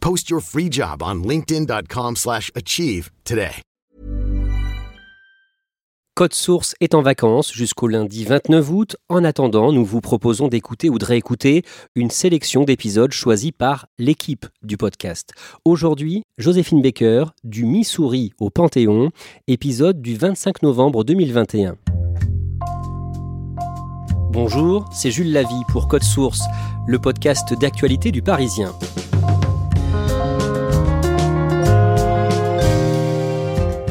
Post your free job on slash achieve today. Code Source est en vacances jusqu'au lundi 29 août. En attendant, nous vous proposons d'écouter ou de réécouter une sélection d'épisodes choisis par l'équipe du podcast. Aujourd'hui, Joséphine Baker, du Missouri au Panthéon, épisode du 25 novembre 2021. Bonjour, c'est Jules Lavie pour Code Source, le podcast d'actualité du Parisien.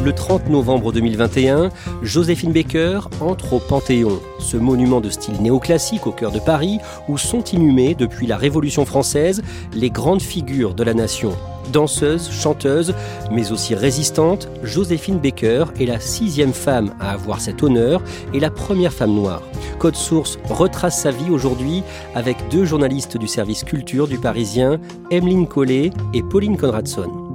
Le 30 novembre 2021, Joséphine Baker entre au Panthéon, ce monument de style néoclassique au cœur de Paris, où sont inhumées depuis la Révolution française les grandes figures de la nation. Danseuse, chanteuse, mais aussi résistante, Joséphine Baker est la sixième femme à avoir cet honneur et la première femme noire. Code Source retrace sa vie aujourd'hui avec deux journalistes du service culture du Parisien, Emeline Collet et Pauline Conradson.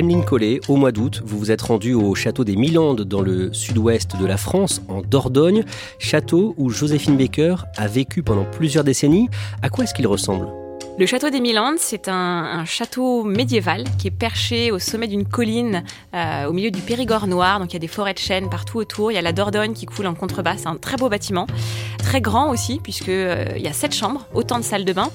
Emeline Collet, au mois d'août, vous vous êtes rendue au château des Milandes dans le sud-ouest de la France, en Dordogne, château où Joséphine Baker a vécu pendant plusieurs décennies. À quoi est-ce qu'il ressemble? Le château des Milandes, c'est un, château médiéval qui est perché au sommet d'une colline euh, au milieu du Périgord noir. Donc il y a des forêts de chênes partout autour. Il y a la Dordogne qui coule en contrebas. C'est un très beau bâtiment, très grand aussi puisque euh, il y a sept chambres, autant de salles de bain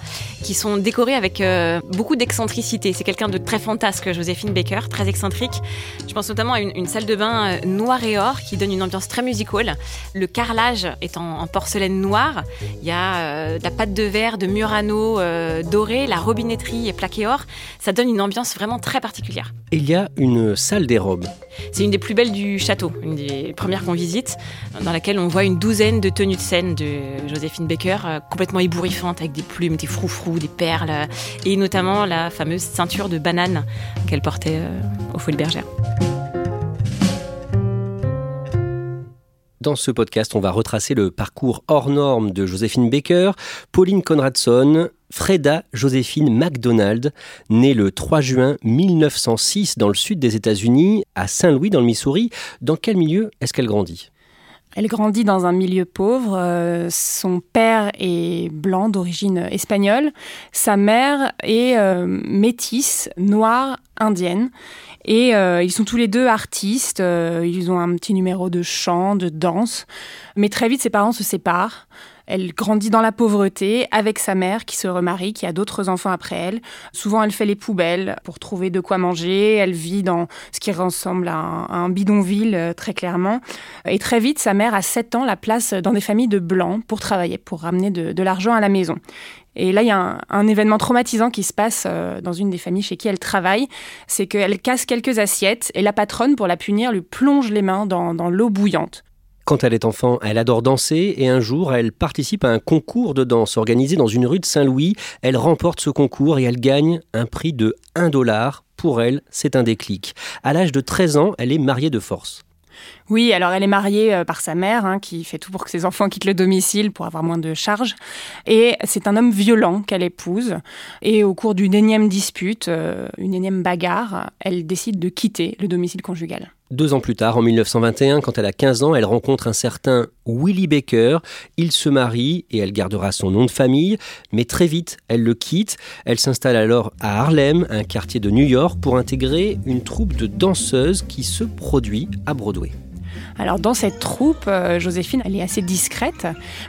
qui sont décorées avec euh, beaucoup d'excentricité. C'est quelqu'un de très fantasque, Joséphine Baker, très excentrique. Je pense notamment à une, salle de bain euh, noire et or qui donne une ambiance très musicale. Le carrelage est en, porcelaine noire. Il y a de la pâte de verre de Murano la robinetterie est plaquée or. Ça donne une ambiance vraiment très particulière. Et il y a une salle des robes. C'est une des plus belles du château, une des premières qu'on visite, dans laquelle on voit une douzaine de tenues de scène de Joséphine Baker, euh, complètement ébouriffantes, avec des plumes, des froufrous, des perles, euh, et notamment la fameuse ceinture de banane qu'elle portait euh, aux Folies Bergères. Dans ce podcast, on va retracer le parcours hors norme de Joséphine Baker, Pauline Conradson, Freda Joséphine MacDonald, née le 3 juin 1906 dans le sud des États-Unis, à Saint-Louis dans le Missouri. Dans quel milieu est-ce qu'elle grandit? Elle grandit dans un milieu pauvre. Euh, son père est blanc d'origine espagnole. Sa mère est euh, métisse, noire, indienne. Et euh, ils sont tous les deux artistes. Euh, ils ont un petit numéro de chant, de danse. Mais très vite, ses parents se séparent. Elle grandit dans la pauvreté avec sa mère qui se remarie, qui a d'autres enfants après elle. Souvent, elle fait les poubelles pour trouver de quoi manger. Elle vit dans ce qui ressemble à un, bidonville, euh, très clairement. Et très vite, sa mère, à 7 ans, la place dans des familles de blancs pour travailler, pour ramener de l'argent à la maison. Et là, il y a un, événement traumatisant qui se passe euh, dans une des familles chez qui elle travaille. C'est qu'elle casse quelques assiettes et la patronne, pour la punir, lui plonge les mains dans, dans l'eau bouillante. Quand elle est enfant, elle adore danser et un jour, elle participe à un concours de danse organisé dans une rue de Saint-Louis. Elle remporte ce concours et elle gagne un prix de 1 dollar. Pour elle, c'est un déclic. À l'âge de 13 ans, elle est mariée de force. Oui, alors elle est mariée euh, par sa mère, hein, qui fait tout pour que ses enfants quittent le domicile pour avoir moins de charges. Et c'est un homme violent qu'elle épouse. Et au cours d'une énième dispute, euh, une énième bagarre, elle décide de quitter le domicile conjugal. Deux ans plus tard, en 1921, quand elle a 15 ans, elle rencontre un certain Willie Baker. Il se marie et elle gardera son nom de famille, mais très vite, elle le quitte. Elle s'installe alors à Harlem, un quartier de New York, pour intégrer une troupe de danseuses qui se produit à Broadway. Alors dans cette troupe, euh, Joséphine, elle est assez discrète,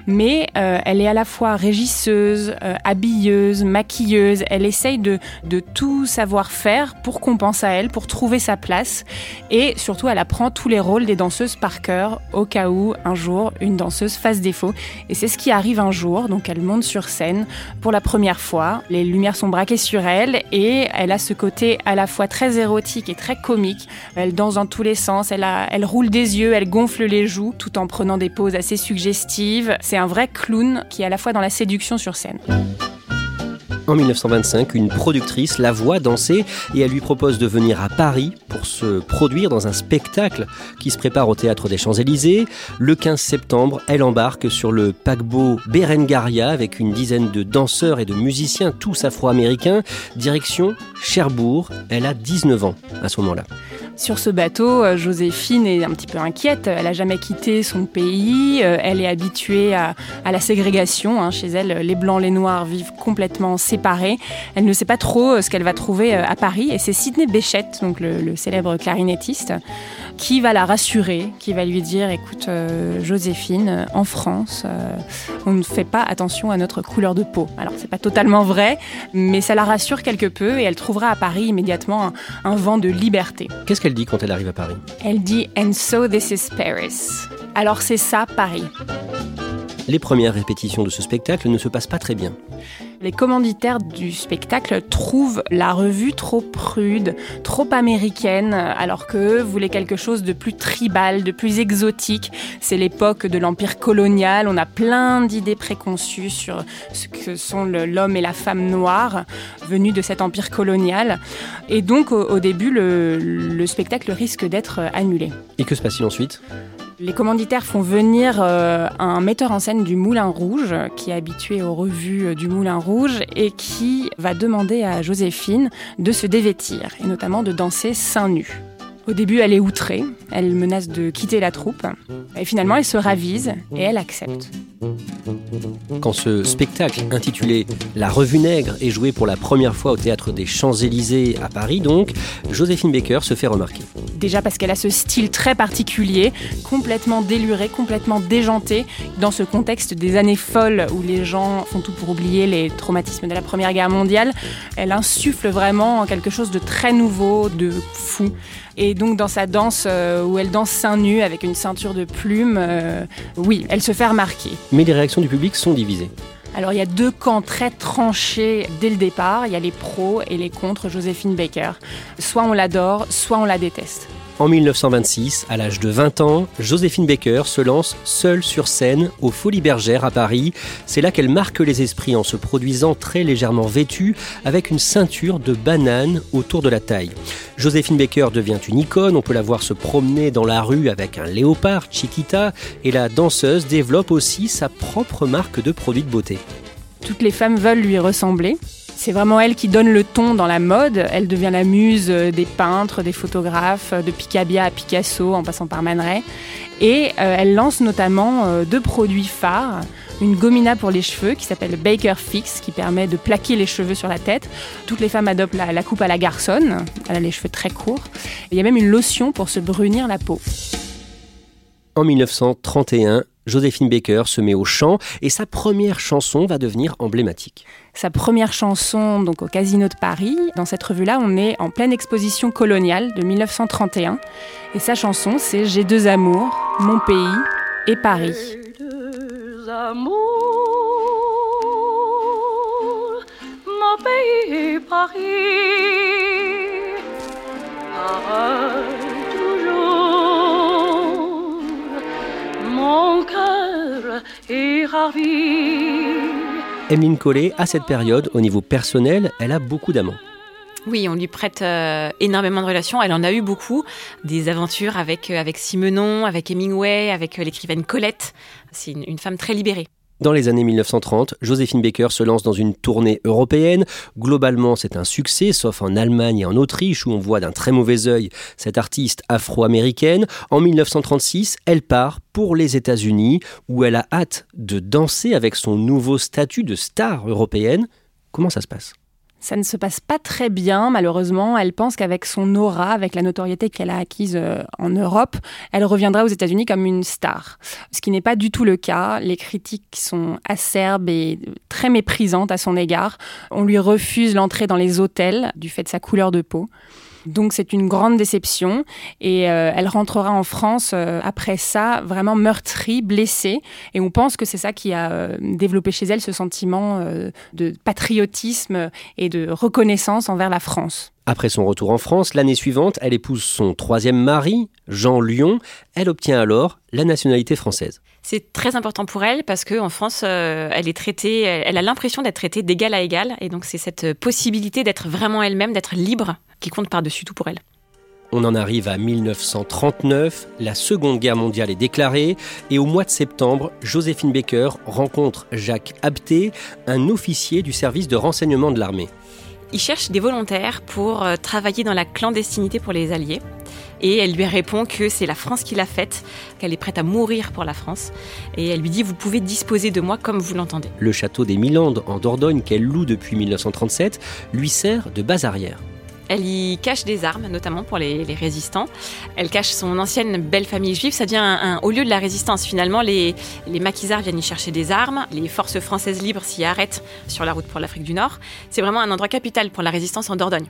mais euh, elle est à la fois régisseuse, euh, habilleuse, maquilleuse. Elle essaye de, de tout savoir faire pour qu'on pense à elle, pour trouver sa place. Et surtout, elle apprend tous les rôles des danseuses par cœur, au cas où un jour une danseuse fasse défaut. Et c'est ce qui arrive un jour. Donc elle monte sur scène pour la première fois. Les lumières sont braquées sur elle et elle a ce côté à la fois très érotique et très comique. Elle danse dans tous les sens, elle, a, elle roule des yeux, elle gonfle les joues tout en prenant des poses assez suggestives. C'est un vrai clown qui est à la fois dans la séduction sur scène. En 1925, une productrice la voit danser et elle lui propose de venir à Paris pour se produire dans un spectacle qui se prépare au théâtre des Champs-Élysées. Le 15 septembre, elle embarque sur le paquebot Berengaria avec une dizaine de danseurs et de musiciens, tous afro-américains, direction Cherbourg. Elle a 19 ans à ce moment-là. Sur ce bateau, euh, Joséphine est un petit peu inquiète. Elle n'a jamais quitté son pays. Euh, elle est habituée à, la ségrégation. Hein. Chez elle, les blancs, les noirs vivent complètement séparés. Elle ne sait pas trop euh, ce qu'elle va trouver à Paris. Et c'est Sidney Béchette, donc le, célèbre clarinettiste, qui va la rassurer, qui va lui dire "Écoute, Joséphine, en France, on ne fait pas attention à notre couleur de peau." Alors c'est pas totalement vrai, mais ça la rassure quelque peu et elle trouvera à Paris immédiatement un, un vent de liberté. Qu'est-ce qu'elle dit quand elle arrive à Paris? Elle dit And so this is Paris. Alors c'est ça Paris. Les premières répétitions de ce spectacle ne se passent pas très bien. Les commanditaires du spectacle trouvent la revue trop prude, trop américaine, alors qu'eux voulaient quelque chose de plus tribal, de plus exotique. C'est l'époque de l'empire colonial, on a plein d'idées préconçues sur ce que sont l'homme et la femme noire venus de cet empire colonial. Et donc au, début, le, le spectacle risque d'être annulé. Et que se passe-t-il ensuite? Les commanditaires font venir euh, un metteur en scène du Moulin Rouge, qui est habitué aux revues euh, du Moulin Rouge, et qui va demander à Joséphine de se dévêtir, et notamment de danser seins nus. Au début, elle est outrée, elle menace de quitter la troupe, et finalement, elle se ravise et elle accepte. Quand ce spectacle intitulé La Revue Nègre est joué pour la première fois au théâtre des Champs-Élysées à Paris, donc, Joséphine Baker se fait remarquer. Déjà parce qu'elle a ce style très particulier, complètement déluré, complètement déjanté, dans ce contexte des années folles où les gens font tout pour oublier les traumatismes de la Première Guerre mondiale. Elle insuffle vraiment quelque chose de très nouveau, de fou. Et donc dans sa danse euh, où elle danse seins nus avec une ceinture de plumes, euh, oui, elle se fait remarquer. Mais les réactions du public sont divisées. Alors il y a deux camps très tranchés dès le départ. Il y a les pros et les contre Joséphine Baker. Soit on l'adore, soit on la déteste. En 1926, à l'âge de 20 ans, Joséphine Baker se lance seule sur scène aux Folies Bergères à Paris. C'est là qu'elle marque les esprits en se produisant très légèrement vêtue avec une ceinture de banane autour de la taille. Joséphine Baker devient une icône, on peut la voir se promener dans la rue avec un léopard Chiquita et la danseuse développe aussi sa propre marque de produits de beauté. Toutes les femmes veulent lui ressembler. C'est vraiment elle qui donne le ton dans la mode. Elle devient la muse des peintres, des photographes, de Picabia à Picasso en passant par Man. Et euh, elle lance notamment euh, deux produits phares. Une gomina pour les cheveux qui s'appelle Baker Fix, qui permet de plaquer les cheveux sur la tête. Toutes les femmes adoptent la, la coupe à la garçonne. Elle a les cheveux très courts. il y a même une lotion pour se brunir la peau. En 1931, Joséphine Baker se met au chant et sa première chanson va devenir emblématique. Sa première chanson donc au Casino de Paris. Dans cette revue-là, on est en pleine exposition coloniale de 1931 et sa chanson c'est J'ai deux amours, mon pays et Paris. Deux amours, mon pays et Paris. Emeline Collet, à cette période, au niveau personnel, elle a beaucoup d'amants. Oui, on lui prête euh, énormément de relations. Elle en a eu beaucoup. Des aventures avec, euh, avec Simenon, avec Hemingway, avec euh, l'écrivaine Colette. C'est une femme très libérée. Dans les années 1930, Joséphine Baker se lance dans une tournée européenne. Globalement, c'est un succès, sauf en Allemagne et en Autriche, où on voit d'un très mauvais œil cette artiste afro-américaine. En 1936, elle part pour les États-Unis, où elle a hâte de danser avec son nouveau statut de star européenne. Comment ça se passe? Ça ne se passe pas très bien, malheureusement. Elle pense qu'avec son aura, avec la notoriété qu'elle a acquise euh, en Europe, elle reviendra aux États-Unis comme une star. Ce qui n'est pas du tout le cas. Les critiques sont acerbes et très méprisantes à son égard. On lui refuse l'entrée dans les hôtels du fait de sa couleur de peau. Donc c'est une grande déception et euh, elle rentrera en France euh, après ça vraiment meurtrie, blessée et on pense que c'est ça qui a euh, développé chez elle ce sentiment de patriotisme et de reconnaissance envers la France. Après son retour en France, l'année suivante, elle épouse son troisième mari, Jean Lyon. Elle obtient alors la nationalité française. C'est très important pour elle parce qu'en France, elle est traitée, elle a l'impression d'être traitée d'égal à égal. Et donc, c'est cette possibilité d'être vraiment elle-même, d'être libre qui compte par-dessus tout pour elle. On en arrive à 1939, la Seconde Guerre mondiale est déclarée et au mois de septembre, Joséphine Baker rencontre Jacques Abté, un officier du service de renseignement de l'armée. Il cherche des volontaires pour euh, travailler dans la clandestinité pour les Alliés. Et elle lui répond que c'est la France qui l'a faite, qu'elle est prête à mourir pour la France. Et elle lui dit Vous pouvez disposer de moi comme vous l'entendez. Le château des Milandes en Dordogne, qu'elle loue depuis 1937, lui sert de base arrière. Elle y cache des armes, notamment pour les, résistants. Elle cache son ancienne belle famille juive. Ça devient un, au lieu de la résistance. Finalement, les, les maquisards viennent y chercher des armes. Les forces françaises libres s'y arrêtent sur la route pour l'Afrique du Nord. C'est vraiment un endroit capital pour la résistance en Dordogne.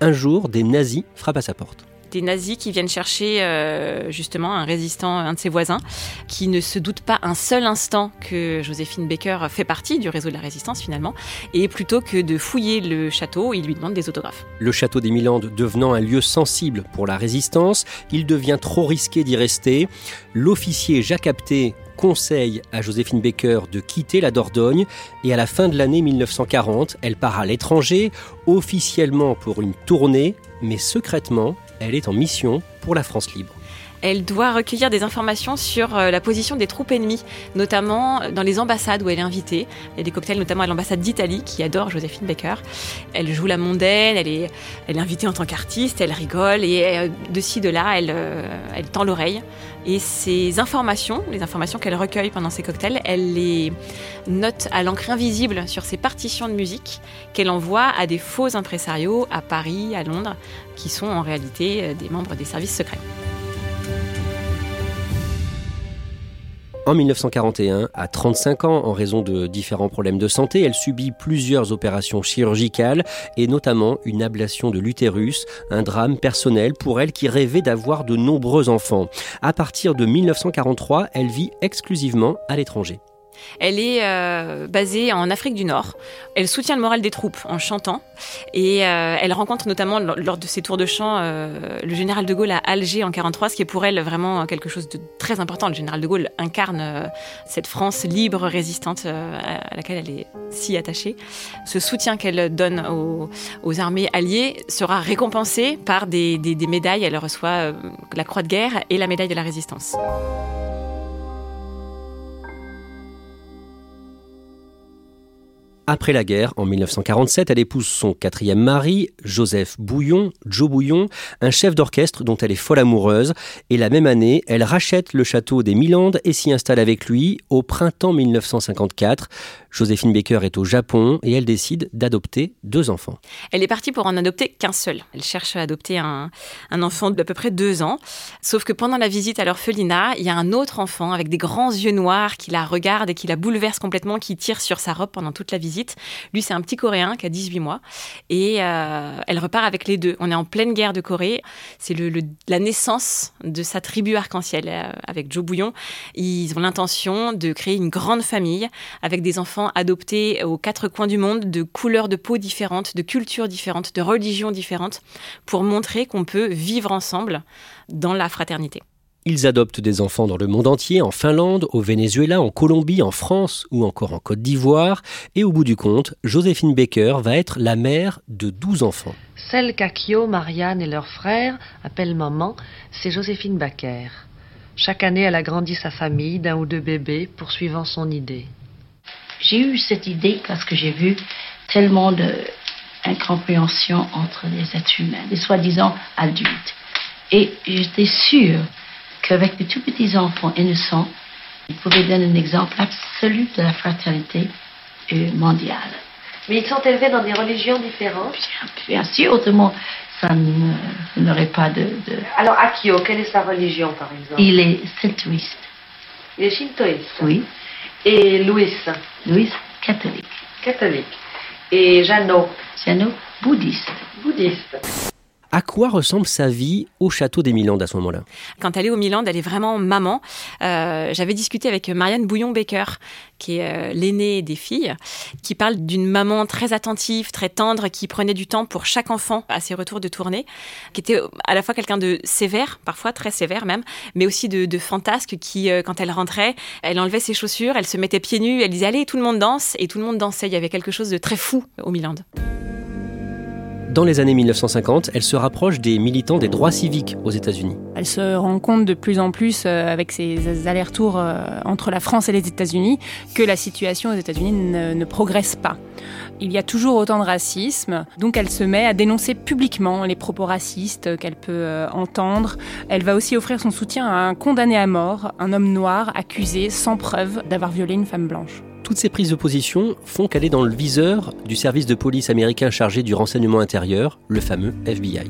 Un jour, des nazis frappent à sa porte des nazis qui viennent chercher euh, justement un résistant, un de ses voisins, qui ne se doute pas un seul instant que Joséphine Baker fait partie du réseau de la résistance finalement, et plutôt que de fouiller le château, il lui demande des autographes. Le château des Milandes devenant un lieu sensible pour la résistance, il devient trop risqué d'y rester. L'officier Jacques Apté conseille à Joséphine Baker de quitter la Dordogne et à la fin de l'année 1940, elle part à l'étranger, officiellement pour une tournée, mais secrètement elle est en mission pour la France libre. Elle doit recueillir des informations sur euh, la position des troupes ennemies, notamment dans les ambassades où elle est invitée. Il y a des cocktails notamment à l'ambassade d'Italie qui adore Joséphine Baker. Elle joue la mondaine, elle est, invitée en tant qu'artiste, elle rigole et euh, de ci, de là, euh, elle tend l'oreille. Et ces informations, les informations qu'elle recueille pendant ces cocktails, elle les note à l'encre invisible sur ses partitions de musique qu'elle envoie à des faux impresarios à Paris, à Londres, qui sont en réalité des membres des services secrets. En 1941, à 35 ans, en raison de différents problèmes de santé, elle subit plusieurs opérations chirurgicales et notamment une ablation de l'utérus, un drame personnel pour elle qui rêvait d'avoir de nombreux enfants. À partir de 1943, elle vit exclusivement à l'étranger. Elle est euh, basée en Afrique du Nord. Elle soutient le moral des troupes en chantant. Et euh, elle rencontre notamment lors de ses tours de chant euh, le général de Gaulle à Alger en 43, ce qui est pour elle vraiment quelque chose de très important. Le général de Gaulle incarne cette France libre, résistante à laquelle elle est si attachée. Ce soutien qu'elle donne aux, armées alliées sera récompensé par des médailles. Elle reçoit la Croix de guerre et la médaille de la résistance. Après la guerre, en 1947, elle épouse son quatrième mari, Joseph Bouillon, Joe Bouillon, un chef d'orchestre dont elle est folle amoureuse. Et la même année, elle rachète le château des Milandes et s'y installe avec lui au printemps 1954. Joséphine Baker est au Japon et elle décide d'adopter deux enfants. Elle est partie pour en adopter qu'un seul. Elle cherche à adopter un, enfant d'à peu près deux ans. Sauf que pendant la visite à l'orphelinat, il y a un autre enfant avec des grands yeux noirs qui la regarde et qui la bouleverse complètement, qui tire sur sa robe pendant toute la visite. Lui, c'est un petit Coréen qui a 18 mois. Et euh, elle repart avec les deux. On est en pleine guerre de Corée. C'est la naissance de sa tribu arc-en-ciel euh, avec Joe Bouillon. Ils ont l'intention de créer une grande famille avec des enfants adoptés aux quatre coins du monde, de couleurs de peau différentes, de cultures différentes, de religions différentes, pour montrer qu'on peut vivre ensemble dans la fraternité. Ils adoptent des enfants dans le monde entier, en Finlande, au Venezuela, en Colombie, en France ou encore en Côte d'Ivoire. Et au bout du compte, Joséphine Baker va être la mère de 12 enfants. Celle qu'Akio, Marianne et leur frère appellent maman, c'est Joséphine Baker. Chaque année, elle agrandit sa famille d'un ou deux bébés, poursuivant son idée. J'ai eu cette idée parce que j'ai vu tellement d'incompréhension entre les êtres humains, les soi-disant adultes. Et j'étais sûre qu'avec de tout petits enfants innocents, ils pouvaient donner un exemple absolu de la fraternité mondiale. Mais ils sont élevés dans des religions différentes Bien, bien sûr, autrement, ça n'aurait pas de, de- Alors, Akio, quelle est sa religion, par exemple? Il est shintoïste, Il est shintoïste. oui. Et Louis, Louis, catholique. catholique. Et Jeannot, Siano, bouddhiste. bouddhiste. À quoi ressemble sa vie au château des Milandes à ce moment-là? Quand elle est au Milan, elle est vraiment maman. Euh, J'avais discuté avec Marianne Bouillon-Baker, qui est euh, l'aînée des filles, qui parle d'une maman très attentive, très tendre, qui prenait du temps pour chaque enfant à ses retours de tournée, qui était à la fois quelqu'un de sévère, parfois très sévère même, mais aussi de, fantasque, qui, euh, quand elle rentrait, elle enlevait ses chaussures, elle se mettait pieds nus, elle disait allez, tout le monde danse, et tout le monde dansait. Il y avait quelque chose de très fou au Milan. Dans les années 1950, elle se rapproche des militants des droits civiques aux États-Unis. Elle se rend compte de plus en plus, euh, avec ses allers-retours euh, entre la France et les États-Unis, que la situation aux États-Unis ne, progresse pas. Il y a toujours autant de racisme, donc elle se met à dénoncer publiquement les propos racistes qu'elle peut euh, entendre. Elle va aussi offrir son soutien à un condamné à mort, un homme noir accusé sans preuve d'avoir violé une femme blanche. Toutes ces prises de position font qu'elle est dans le viseur du service de police américain chargé du renseignement intérieur, le fameux FBI.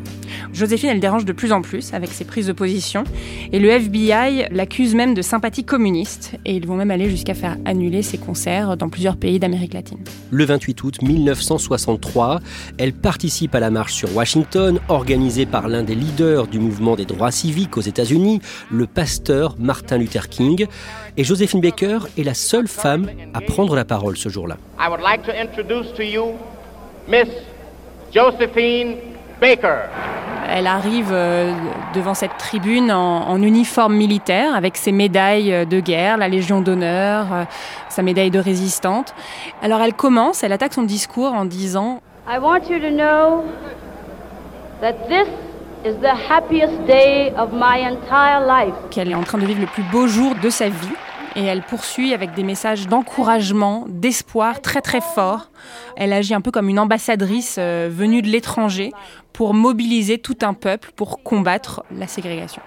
Joséphine, elle dérange de plus en plus avec ses prises de position. Et le FBI l'accuse même de sympathie communiste. Et ils vont même aller jusqu'à faire annuler ses concerts dans plusieurs pays d'Amérique latine. Le 28 août 1963, elle participe à la marche sur Washington, organisée par l'un des leaders du mouvement des droits civiques aux États-Unis, le pasteur Martin Luther King. Et Joséphine Baker est la seule femme à prendre la parole ce jour-là. I would like to introduce to you Miss Josephine Baker. Elle arrive euh, devant cette tribune en, en uniforme militaire avec ses médailles de guerre, la Légion d'honneur, euh, sa médaille de résistante. Alors elle commence, elle attaque son discours en disant I want you to know that this is the happiest day of my entire life. qu'elle est en train de vivre le plus beau jour de sa vie. Et elle poursuit avec des messages d'encouragement, d'espoir très très forts. Elle agit un peu comme une ambassadrice euh, venue de l'étranger pour mobiliser tout un peuple pour combattre la ségrégation.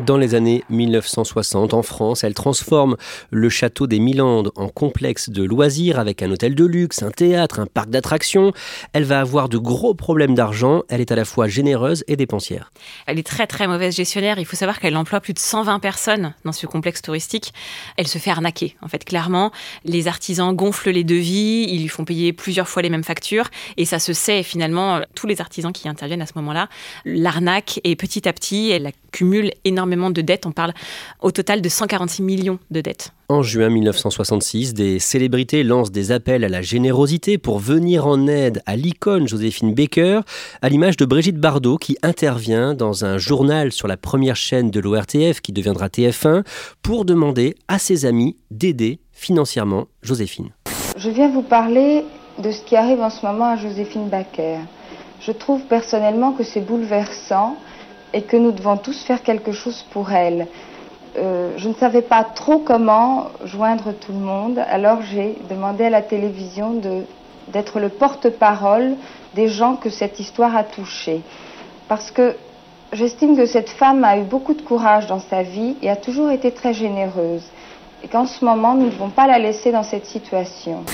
Dans les années 1960, en France, elle transforme le château des Milandes en complexe de loisirs avec un hôtel de luxe, un théâtre, un parc d'attractions. Elle va avoir de gros problèmes d'argent. Elle est à la fois généreuse et dépensière. Elle est très très mauvaise gestionnaire. Il faut savoir qu'elle emploie plus de 120 personnes dans ce complexe touristique. Elle se fait arnaquer. En fait, clairement, les artisans gonflent les devis, ils lui font payer plusieurs fois les mêmes factures, et ça se sait finalement. Tous les artisans qui interviennent à ce moment-là l'arnaque et petit à petit, elle accumule énormément de dettes. On parle au total de 146 millions de dettes. En juin 1966, des célébrités lancent des appels à la générosité pour venir en aide à l'icône Joséphine Baker, à l'image de Brigitte Bardot qui intervient dans un journal sur la première chaîne de l'ORTF qui deviendra TF1 pour demander à ses amis d'aider financièrement Joséphine. Je viens vous parler de ce qui arrive en ce moment à Joséphine Baker. Je trouve personnellement que c'est bouleversant et que nous devons tous faire quelque chose pour elle. Euh, je ne savais pas trop comment joindre tout le monde, alors j'ai demandé à la télévision d'être le porte-parole des gens que cette histoire a touchés. Parce que j'estime que cette femme a eu beaucoup de courage dans sa vie et a toujours été très généreuse. Et qu'en ce moment, nous ne devons pas la laisser dans cette situation.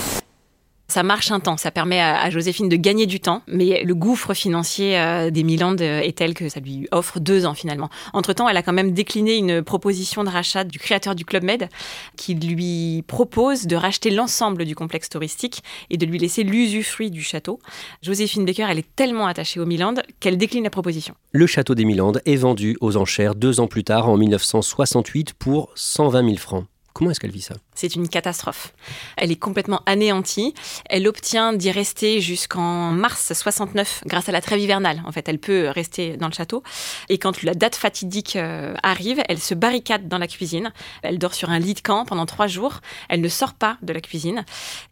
Ça marche un temps, ça permet à, Joséphine de gagner du temps, mais le gouffre financier euh, des Milandes est tel que ça lui offre deux ans finalement. Entre-temps, elle a quand même décliné une proposition de rachat du créateur du Club Med qui lui propose de racheter l'ensemble du complexe touristique et de lui laisser l'usufruit du château. Joséphine Baker, elle est tellement attachée aux Milandes qu'elle décline la proposition. Le château des Milandes est vendu aux enchères deux ans plus tard, en 1968, pour 120 000 francs. Comment est-ce qu'elle vit ça? C'est une catastrophe. Elle est complètement anéantie. Elle obtient d'y rester jusqu'en mars 69 grâce à la trêve hivernale. En fait, elle peut rester dans le château. Et quand la date fatidique euh, arrive, elle se barricade dans la cuisine. Elle dort sur un lit de camp pendant trois jours. Elle ne sort pas de la cuisine.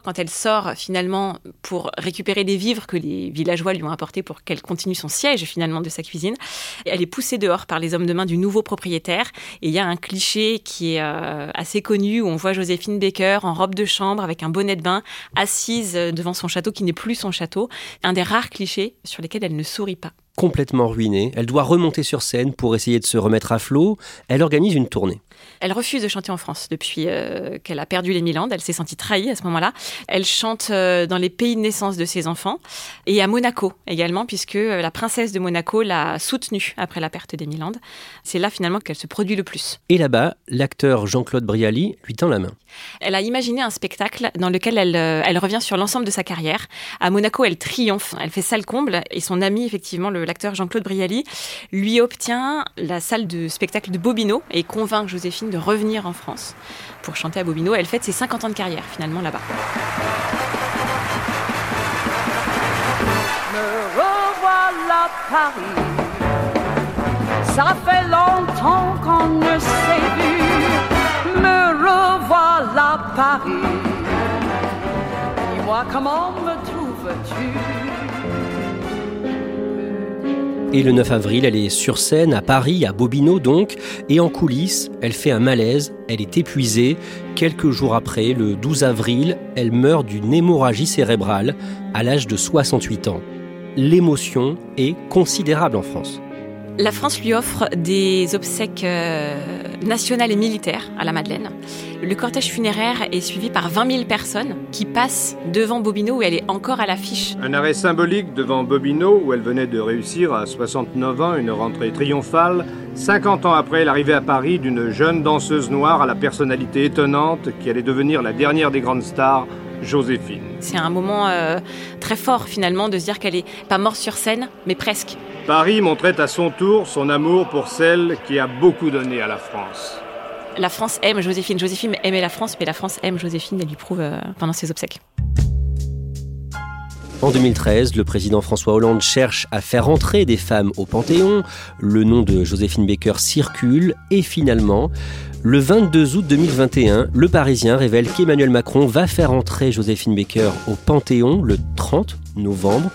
Quand elle sort finalement pour récupérer des vivres que les villageois lui ont apportés pour qu'elle continue son siège finalement de sa cuisine, elle est poussée dehors par les hommes de main du nouveau propriétaire. Et il y a un cliché qui est euh, assez connu où on voit Joséphine Baker en robe de chambre avec un bonnet de bain assise devant son château qui n'est plus son château. Un des rares clichés sur lesquels elle ne sourit pas. Complètement ruinée. Elle doit remonter sur scène pour essayer de se remettre à flot. Elle organise une tournée. Elle refuse de chanter en France depuis euh, qu'elle a perdu les Milandes. Elle s'est sentie trahie à ce moment-là. Elle chante euh, dans les pays de naissance de ses enfants et à Monaco également, puisque euh, la princesse de Monaco l'a soutenue après la perte des Milandes. C'est là finalement qu'elle se produit le plus. Et là-bas, l'acteur Jean-Claude Brialy lui tend la main. Elle a imaginé un spectacle dans lequel elle, elle revient sur l'ensemble de sa carrière. À Monaco, elle triomphe, elle fait salle comble et son ami, effectivement, l'acteur Jean-Claude Brialy, lui obtient la salle de spectacle de Bobino et convainc José de revenir en France pour chanter à Bobino. Elle fête ses 50 ans de carrière finalement là-bas. Me revoilà Paris. Ça fait longtemps qu'on ne s'est vu. Me revoilà Paris. Dis-moi comment me trouves-tu? Et le 9 avril, elle est sur scène à Paris, à Bobino donc, et en coulisses, elle fait un malaise, elle est épuisée. Quelques jours après, le 12 avril, elle meurt d'une hémorragie cérébrale à l'âge de 68 ans. L'émotion est considérable en France. La France lui offre des obsèques euh, nationales et militaires à la Madeleine. Le cortège funéraire est suivi par 20 000 personnes qui passent devant Bobino où elle est encore à l'affiche. Un arrêt symbolique devant Bobino où elle venait de réussir à 69 ans une rentrée triomphale, 50 ans après l'arrivée à Paris d'une jeune danseuse noire à la personnalité étonnante qui allait devenir la dernière des grandes stars, Joséphine. C'est un moment euh, très fort finalement de se dire qu'elle est pas morte sur scène, mais presque. Paris montrait à son tour son amour pour celle qui a beaucoup donné à la France. La France aime Joséphine. Joséphine aimait la France, mais la France aime Joséphine. Elle lui prouve euh, pendant ses obsèques. En 2013, le président François Hollande cherche à faire entrer des femmes au Panthéon. Le nom de Joséphine Baker circule et finalement, le 22 août 2021, le Parisien révèle qu'Emmanuel Macron va faire entrer Joséphine Baker au Panthéon le 30 novembre.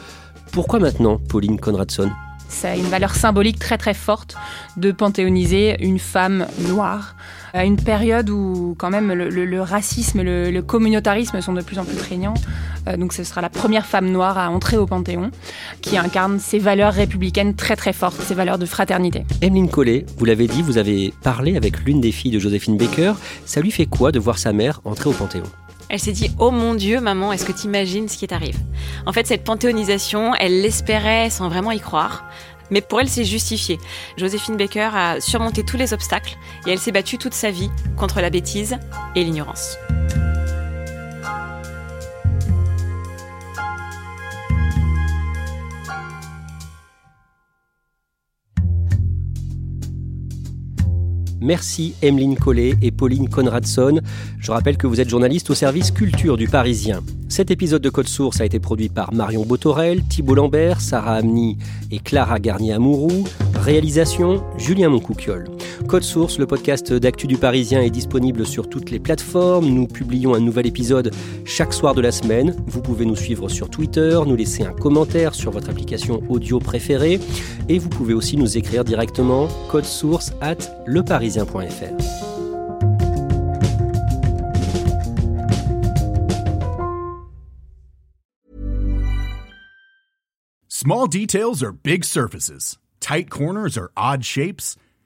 Pourquoi maintenant, Pauline Conradson? Ça a une valeur symbolique très très forte de panthéoniser une femme noire à une période où quand même le, racisme et le, communautarisme sont de plus en plus prégnants. Euh, donc ce sera la première femme noire à entrer au Panthéon qui incarne ces valeurs républicaines très très fortes, ces valeurs de fraternité. Emeline Collet, vous l'avez dit, vous avez parlé avec l'une des filles de Joséphine Baker. Ça lui fait quoi de voir sa mère entrer au Panthéon? Elle s'est dit Oh mon Dieu, maman, est-ce que tu imagines ce qui t'arrive En fait, cette panthéonisation, elle l'espérait sans vraiment y croire. Mais pour elle, c'est justifié. Joséphine Baker a surmonté tous les obstacles et elle s'est battue toute sa vie contre la bêtise et l'ignorance. Merci Emeline Collet et Pauline Conradson. Je rappelle que vous êtes journaliste au service culture du Parisien. Cet épisode de Code Source a été produit par Marion Botorel, Thibault Lambert, Sarah Amni et Clara Garnier-Amouroux. Réalisation Julien Moncouquiol. Code Source, le podcast d'actu du Parisien, est disponible sur toutes les plateformes. Nous publions un nouvel épisode chaque soir de la semaine. Vous pouvez nous suivre sur Twitter, nous laisser un commentaire sur votre application audio préférée et vous pouvez aussi nous écrire directement code source at leparisien.fr. Small details are big surfaces. Tight corners are odd shapes.